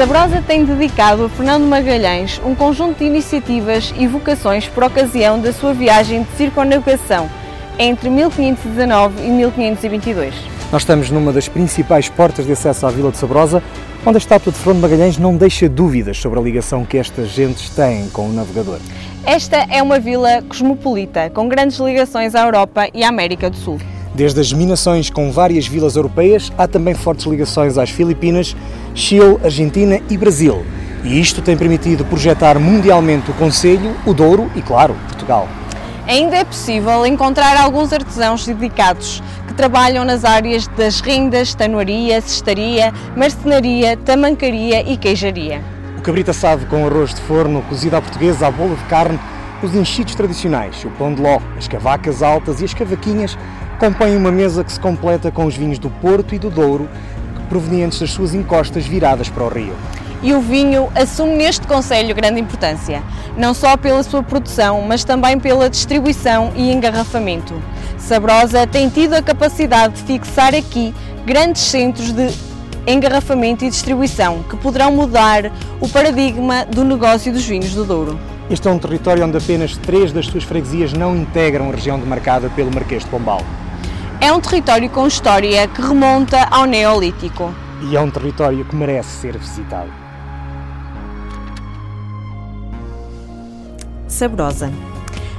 Sabrosa tem dedicado a Fernando Magalhães um conjunto de iniciativas e vocações por ocasião da sua viagem de circunnavegação entre 1519 e 1522. Nós estamos numa das principais portas de acesso à Vila de Sabrosa, onde a estátua de Fernando Magalhães não deixa dúvidas sobre a ligação que estas gentes têm com o navegador. Esta é uma vila cosmopolita, com grandes ligações à Europa e à América do Sul. Desde as minações com várias vilas europeias, há também fortes ligações às Filipinas, Chile, Argentina e Brasil. E isto tem permitido projetar mundialmente o Conselho, o Douro e, claro, Portugal. Ainda é possível encontrar alguns artesãos dedicados que trabalham nas áreas das rendas, tanuaria, cestaria, marcenaria, tamancaria e queijaria. O cabrito assado com arroz de forno, cozido à portuguesa, a bola de carne, os enchidos tradicionais, o pão de ló, as cavacas altas e as cavaquinhas compõem uma mesa que se completa com os vinhos do Porto e do Douro, provenientes das suas encostas viradas para o rio. E o vinho assume neste Conselho grande importância, não só pela sua produção, mas também pela distribuição e engarrafamento. Sabrosa tem tido a capacidade de fixar aqui grandes centros de engarrafamento e distribuição que poderão mudar o paradigma do negócio dos vinhos do Douro. Este é um território onde apenas três das suas freguesias não integram a região demarcada pelo Marquês de Pombal. É um território com história que remonta ao Neolítico. E é um território que merece ser visitado. Sabrosa.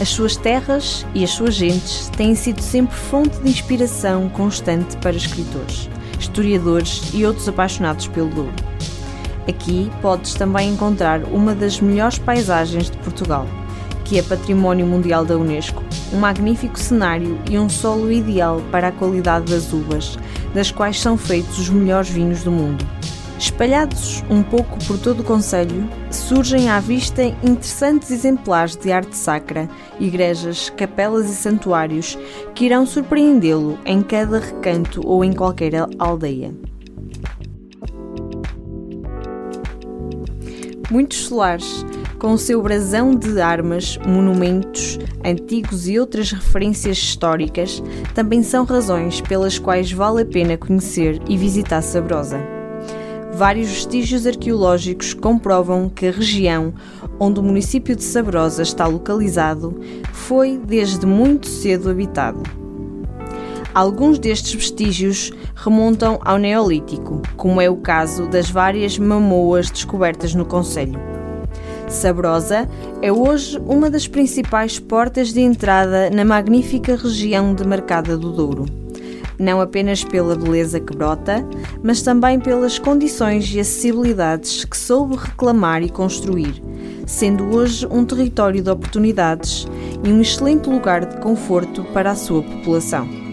As suas terras e as suas gentes têm sido sempre fonte de inspiração constante para escritores, historiadores e outros apaixonados pelo Douro. Aqui podes também encontrar uma das melhores paisagens de Portugal, que é Património Mundial da Unesco, um magnífico cenário e um solo ideal para a qualidade das uvas, das quais são feitos os melhores vinhos do mundo. Espalhados um pouco por todo o Conselho, surgem à vista interessantes exemplares de arte sacra, igrejas, capelas e santuários que irão surpreendê-lo em cada recanto ou em qualquer aldeia. Muitos solares, com o seu brasão de armas, monumentos antigos e outras referências históricas, também são razões pelas quais vale a pena conhecer e visitar Sabrosa vários vestígios arqueológicos comprovam que a região onde o município de Sabrosa está localizado foi desde muito cedo habitado. Alguns destes vestígios remontam ao Neolítico, como é o caso das várias mamoas descobertas no Conselho. Sabrosa é hoje uma das principais portas de entrada na magnífica região demarcada do Douro não apenas pela beleza que brota, mas também pelas condições e acessibilidades que soube reclamar e construir, sendo hoje um território de oportunidades e um excelente lugar de conforto para a sua população.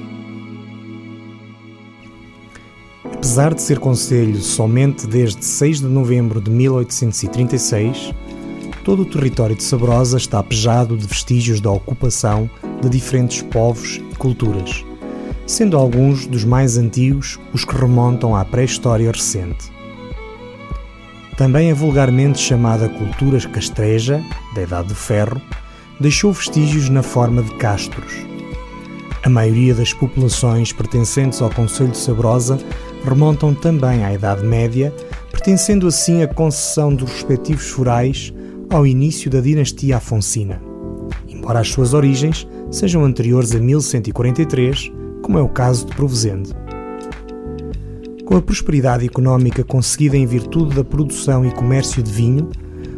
Apesar de ser conselho somente desde 6 de novembro de 1836, todo o território de Sabrosa está pejado de vestígios da ocupação de diferentes povos e culturas sendo alguns dos mais antigos os que remontam à pré-história recente. Também a vulgarmente chamada cultura castreja, da Idade do Ferro, deixou vestígios na forma de castros. A maioria das populações pertencentes ao Conselho de Sabrosa remontam também à Idade Média, pertencendo assim a concessão dos respectivos forais ao início da dinastia Afonsina, embora as suas origens sejam anteriores a 1143 como é o caso de Provozende. Com a prosperidade económica conseguida em virtude da produção e comércio de vinho,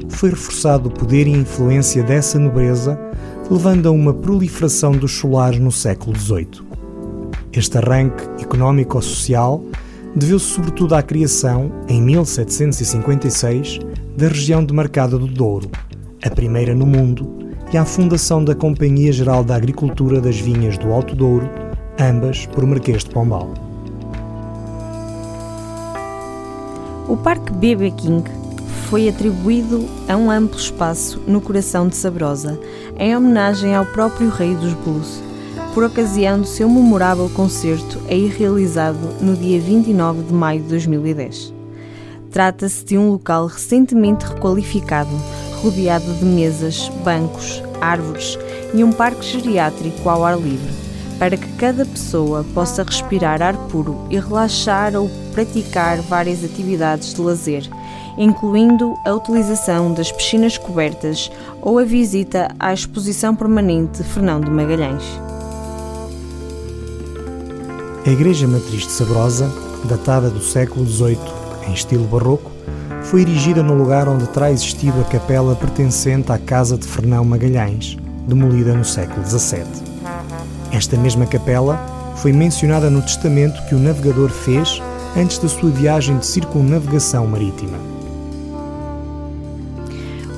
foi reforçado o poder e a influência dessa nobreza, levando a uma proliferação dos solares no século XVIII. Este arranque económico-social deveu-se sobretudo à criação, em 1756, da região demarcada do Douro, a primeira no mundo, e à fundação da Companhia Geral da Agricultura das Vinhas do Alto Douro, ambas por Marquês de Pombal. O Parque BB King foi atribuído a um amplo espaço no coração de Sabrosa, em homenagem ao próprio rei dos blues, por ocasião do seu memorável concerto aí realizado no dia 29 de maio de 2010. Trata-se de um local recentemente requalificado, rodeado de mesas, bancos, árvores e um parque geriátrico ao ar livre para que cada pessoa possa respirar ar puro e relaxar ou praticar várias atividades de lazer, incluindo a utilização das piscinas cobertas ou a visita à exposição permanente Fernão de Magalhães. A Igreja Matriz de Sabrosa, datada do século XVIII em estilo barroco, foi erigida no lugar onde terá existido a capela pertencente à Casa de Fernão Magalhães, demolida no século XVII. Esta mesma capela foi mencionada no testamento que o navegador fez antes da sua viagem de circunnavegação marítima.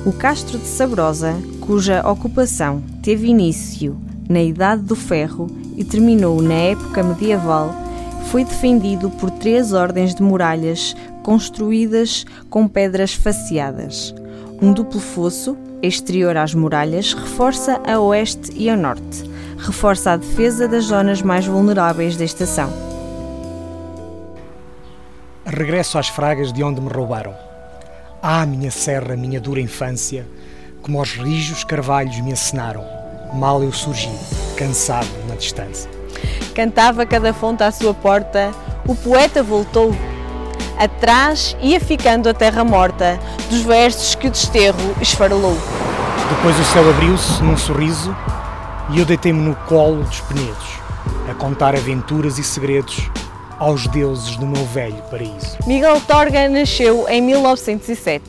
O Castro de Sabrosa, cuja ocupação teve início na Idade do Ferro e terminou na época medieval, foi defendido por três ordens de muralhas construídas com pedras faceadas. Um duplo fosso, exterior às muralhas, reforça a oeste e a norte, reforça a defesa das zonas mais vulneráveis da estação. Regresso às fragas de onde me roubaram. Ah, minha serra, minha dura infância, como aos rijos carvalhos me acenaram. Mal eu surgi, cansado na distância. Cantava cada fonte à sua porta, o poeta voltou. Atrás ia ficando a terra morta dos versos que o desterro esfarelou. Depois o céu abriu-se num sorriso e eu deitei-me no colo dos penedos, a contar aventuras e segredos aos deuses do meu velho paraíso. Miguel Torga nasceu em 1907,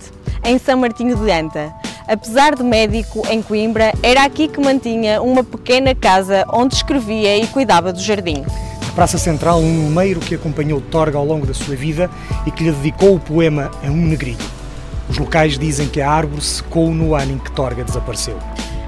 em São Martinho de Anta. Apesar de médico em Coimbra, era aqui que mantinha uma pequena casa onde escrevia e cuidava do jardim. Na Praça Central, um numeiro que acompanhou Torga ao longo da sua vida e que lhe dedicou o poema A um Negrilho. Os locais dizem que a árvore secou no ano em que Torga desapareceu.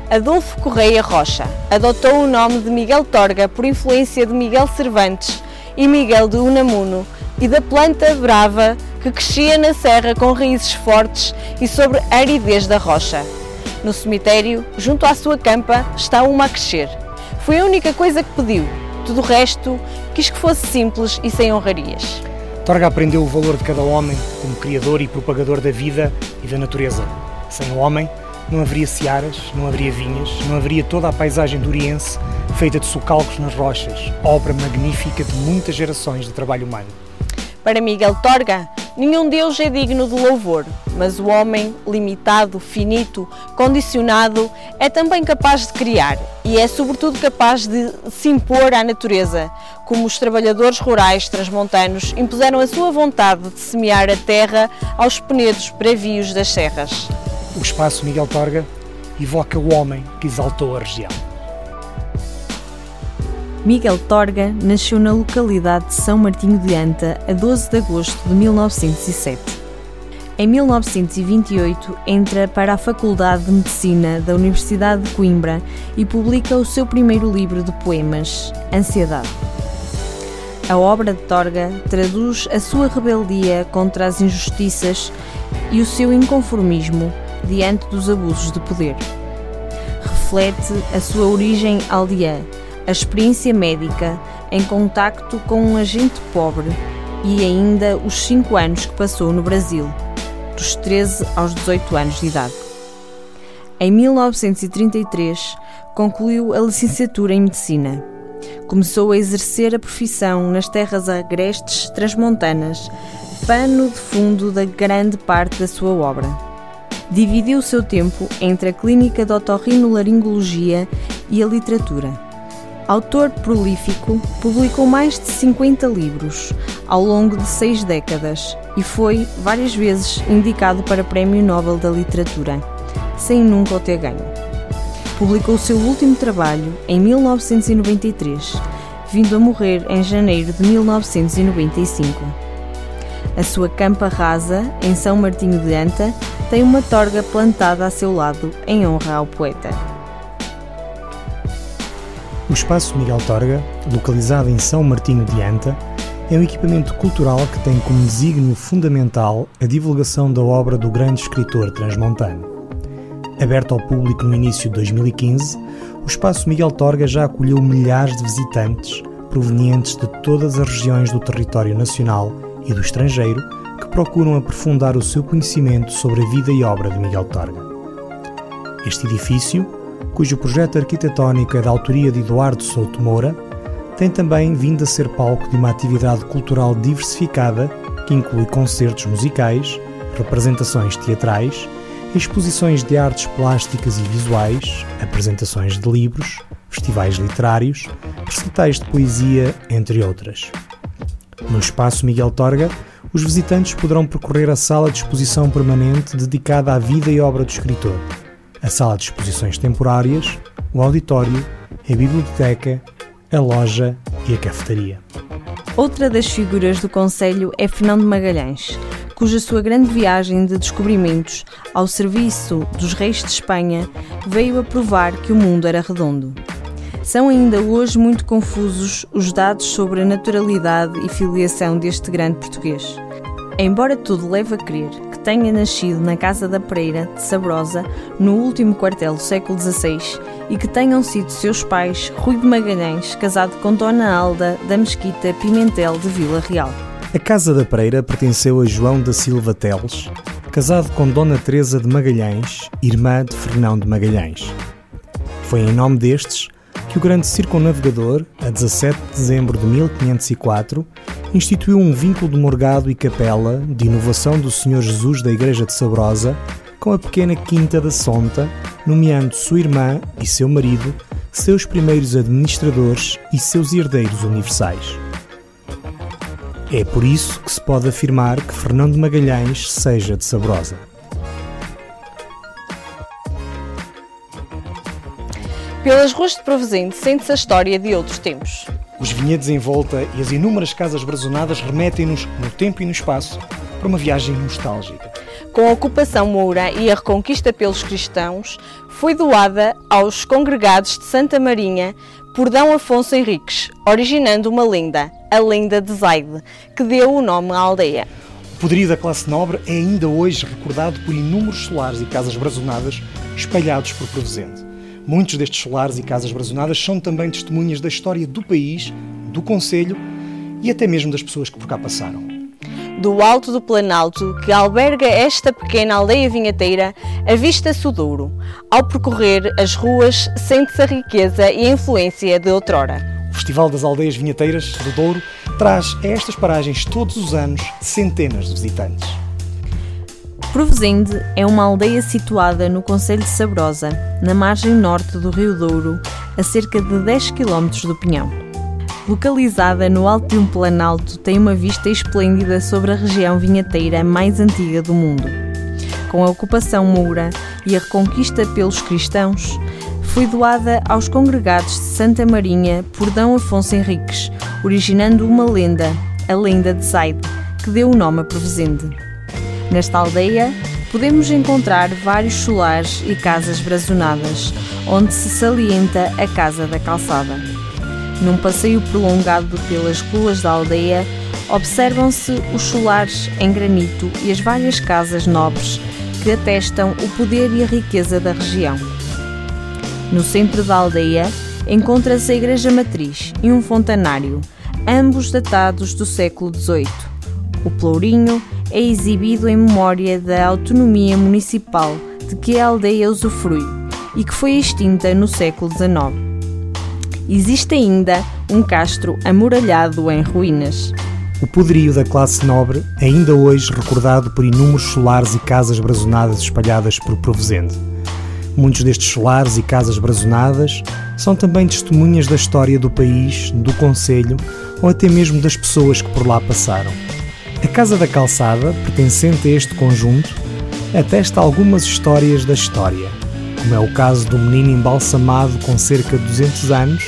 Adolfo Correia Rocha adotou o nome de Miguel Torga por influência de Miguel Cervantes e Miguel de Unamuno e da planta brava que crescia na serra com raízes fortes e sobre a aridez da rocha. No cemitério, junto à sua campa, está uma a crescer. Foi a única coisa que pediu. Tudo o resto quis que fosse simples e sem honrarias. Torga aprendeu o valor de cada homem como criador e propagador da vida e da natureza. Sem o homem, não haveria searas, não haveria vinhas, não haveria toda a paisagem duriense feita de socalcos nas rochas, obra magnífica de muitas gerações de trabalho humano. Para Miguel Torga, nenhum Deus é digno de louvor, mas o homem, limitado, finito, condicionado, é também capaz de criar e é sobretudo capaz de se impor à natureza, como os trabalhadores rurais transmontanos impuseram a sua vontade de semear a terra aos penedos bravios das serras. O espaço Miguel Torga evoca o homem que exaltou a região. Miguel Torga nasceu na localidade de São Martinho de Anta a 12 de agosto de 1907. Em 1928 entra para a Faculdade de Medicina da Universidade de Coimbra e publica o seu primeiro livro de poemas, Ansiedade. A obra de Torga traduz a sua rebeldia contra as injustiças e o seu inconformismo diante dos abusos de poder. Reflete a sua origem aldeã a experiência médica em contacto com um agente pobre e ainda os 5 anos que passou no Brasil, dos 13 aos 18 anos de idade. Em 1933, concluiu a licenciatura em Medicina. Começou a exercer a profissão nas terras agrestes transmontanas, pano de fundo da grande parte da sua obra. Dividiu o seu tempo entre a clínica de otorrinolaringologia e a literatura Autor prolífico, publicou mais de 50 livros ao longo de seis décadas e foi várias vezes indicado para Prémio Nobel da Literatura, sem nunca o ter ganho. Publicou o seu último trabalho em 1993, vindo a morrer em janeiro de 1995. A sua campa rasa, em São Martinho de Anta, tem uma torga plantada a seu lado em honra ao poeta. O Espaço Miguel Torga, localizado em São Martinho de Anta, é um equipamento cultural que tem como desígnio fundamental a divulgação da obra do grande escritor transmontano. Aberto ao público no início de 2015, o Espaço Miguel Torga já acolheu milhares de visitantes provenientes de todas as regiões do território nacional e do estrangeiro que procuram aprofundar o seu conhecimento sobre a vida e obra de Miguel Torga. Este edifício, cujo projeto arquitetónico é da autoria de Eduardo Souto Moura, tem também vindo a ser palco de uma atividade cultural diversificada que inclui concertos musicais, representações teatrais, exposições de artes plásticas e visuais, apresentações de livros, festivais literários, recitais de poesia, entre outras. No espaço Miguel Torga, os visitantes poderão percorrer a sala de exposição permanente dedicada à vida e obra do escritor, a sala de exposições temporárias, o auditório, a biblioteca, a loja e a cafetaria. Outra das figuras do Conselho é Fernando Magalhães, cuja sua grande viagem de descobrimentos ao serviço dos reis de Espanha veio a provar que o mundo era redondo. São ainda hoje muito confusos os dados sobre a naturalidade e filiação deste grande português. Embora tudo leve a crer que tenha nascido na Casa da Pereira de Sabrosa, no último quartel do século XVI, e que tenham sido seus pais Rui de Magalhães, casado com Dona Alda da Mesquita Pimentel de Vila Real. A Casa da Pereira pertenceu a João da Silva Teles, casado com Dona Teresa de Magalhães, irmã de Fernão de Magalhães. Foi em nome destes que o grande circunnavegador, a 17 de dezembro de 1504, instituiu um vínculo de morgado e capela de inovação do Senhor Jesus da Igreja de Sabrosa com a pequena Quinta da Sonta, nomeando sua irmã e seu marido seus primeiros administradores e seus herdeiros universais. É por isso que se pode afirmar que Fernando Magalhães seja de Sabrosa. Pelas ruas de Provenzente sente-se a história de outros tempos. Os vinhedos em volta e as inúmeras casas brazonadas remetem-nos, no tempo e no espaço, para uma viagem nostálgica. Com a ocupação moura e a reconquista pelos cristãos, foi doada aos congregados de Santa Marinha por D. Afonso Henriques, originando uma lenda, a lenda de Zaide, que deu o nome à aldeia. O poderio da classe nobre é ainda hoje recordado por inúmeros solares e casas brazonadas espalhados por Provenzente. Muitos destes solares e casas brazonadas são também testemunhas da história do país, do Conselho e até mesmo das pessoas que por cá passaram. Do alto do Planalto, que alberga esta pequena aldeia vinheteira, avista-se o Douro. Ao percorrer as ruas, sente-se a riqueza e a influência de outrora. O Festival das Aldeias Vinheteiras do Douro traz a estas paragens todos os anos centenas de visitantes. Provenzende é uma aldeia situada no Conselho de Sabrosa, na margem norte do Rio Douro, a cerca de 10 km do Pinhão. Localizada no alto de um planalto, tem uma vista esplêndida sobre a região vinheteira mais antiga do mundo. Com a ocupação moura e a reconquista pelos cristãos, foi doada aos congregados de Santa Marinha por D. Afonso Henriques, originando uma lenda, a lenda de Zaide, que deu o nome a Provenzende. Nesta aldeia, podemos encontrar vários solares e casas brazonadas, onde se salienta a Casa da Calçada. Num passeio prolongado pelas ruas da aldeia, observam-se os solares em granito e as várias casas nobres que atestam o poder e a riqueza da região. No centro da aldeia encontra-se a Igreja Matriz e um fontanário, ambos datados do século XVIII. O Plourinho é exibido em memória da autonomia municipal de que a aldeia usufrui e que foi extinta no século XIX. Existe ainda um castro amuralhado em ruínas. O poderio da classe nobre, ainda hoje recordado por inúmeros solares e casas brazonadas espalhadas por Provenzende. Muitos destes solares e casas brazonadas são também testemunhas da história do país, do Conselho ou até mesmo das pessoas que por lá passaram. A Casa da Calçada, pertencente a este conjunto, atesta algumas histórias da história, como é o caso do menino embalsamado com cerca de 200 anos,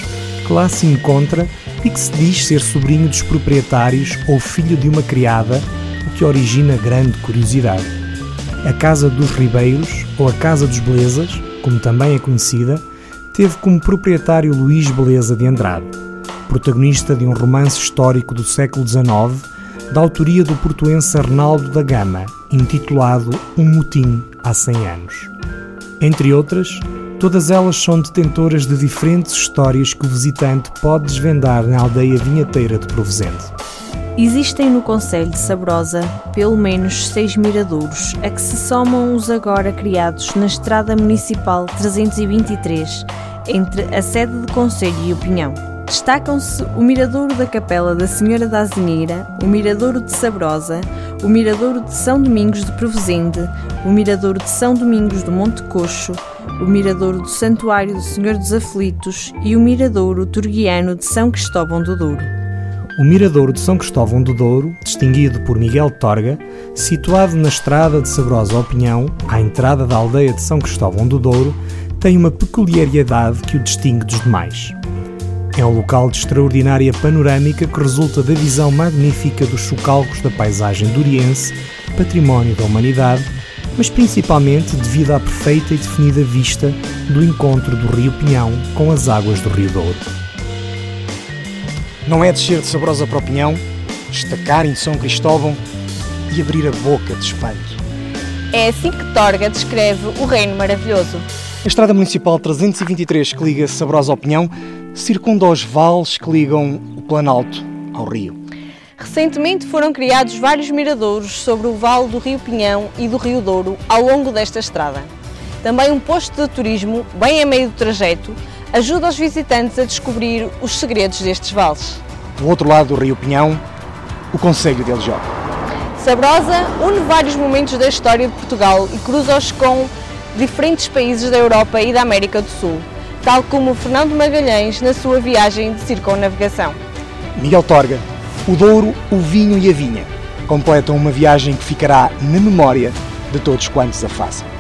que lá se encontra e que se diz ser sobrinho dos proprietários ou filho de uma criada, o que origina grande curiosidade. A Casa dos Ribeiros, ou a Casa dos Belezas, como também é conhecida, teve como proprietário Luís Beleza de Andrade, protagonista de um romance histórico do século XIX da autoria do portuense Arnaldo da Gama, intitulado Um Motim há 100 anos. Entre outras, todas elas são detentoras de diferentes histórias que o visitante pode desvendar na aldeia vinheteira de Provenzente. Existem no Conselho de Sabrosa pelo menos seis miradouros, a que se somam os agora criados na Estrada Municipal 323, entre a sede do Conselho e o Pinhão. Destacam-se o Miradouro da Capela da Senhora da Azinheira, o Miradouro de Sabrosa, o Miradouro de São Domingos de Provesende, o Miradouro de São Domingos do Monte Coxo, o Miradouro do Santuário do Senhor dos Aflitos e o Miradouro Turguiano de São Cristóvão do Douro. O Miradouro de São Cristóvão do Douro, distinguido por Miguel Torga, situado na estrada de Sabrosa ao Pinhão, à entrada da aldeia de São Cristóvão do Douro, tem uma peculiaridade que o distingue dos demais. É um local de extraordinária panorâmica que resulta da visão magnífica dos chocalcos da paisagem duriense, património da humanidade, mas principalmente devido à perfeita e definida vista do encontro do Rio Pinhão com as águas do Rio Douro. Não é descer de Sabrosa para o Pinhão, destacar em São Cristóvão e abrir a boca de espanto. É assim que Torga descreve o reino maravilhoso. A Estrada Municipal 323 que liga Sabrosa ao Pinhão circunda os vales que ligam o Planalto ao rio. Recentemente foram criados vários miradouros sobre o vale do Rio Pinhão e do Rio Douro ao longo desta estrada. Também um posto de turismo, bem a meio do trajeto, ajuda os visitantes a descobrir os segredos destes vales. Do outro lado do Rio Pinhão, o Conselho de Aljó. Sabrosa une vários momentos da história de Portugal e cruza-os com diferentes países da Europa e da América do Sul, tal como Fernando Magalhães na sua viagem de circunnavegação. Miguel Torga, o Douro, o vinho e a vinha completam uma viagem que ficará na memória de todos quantos a façam.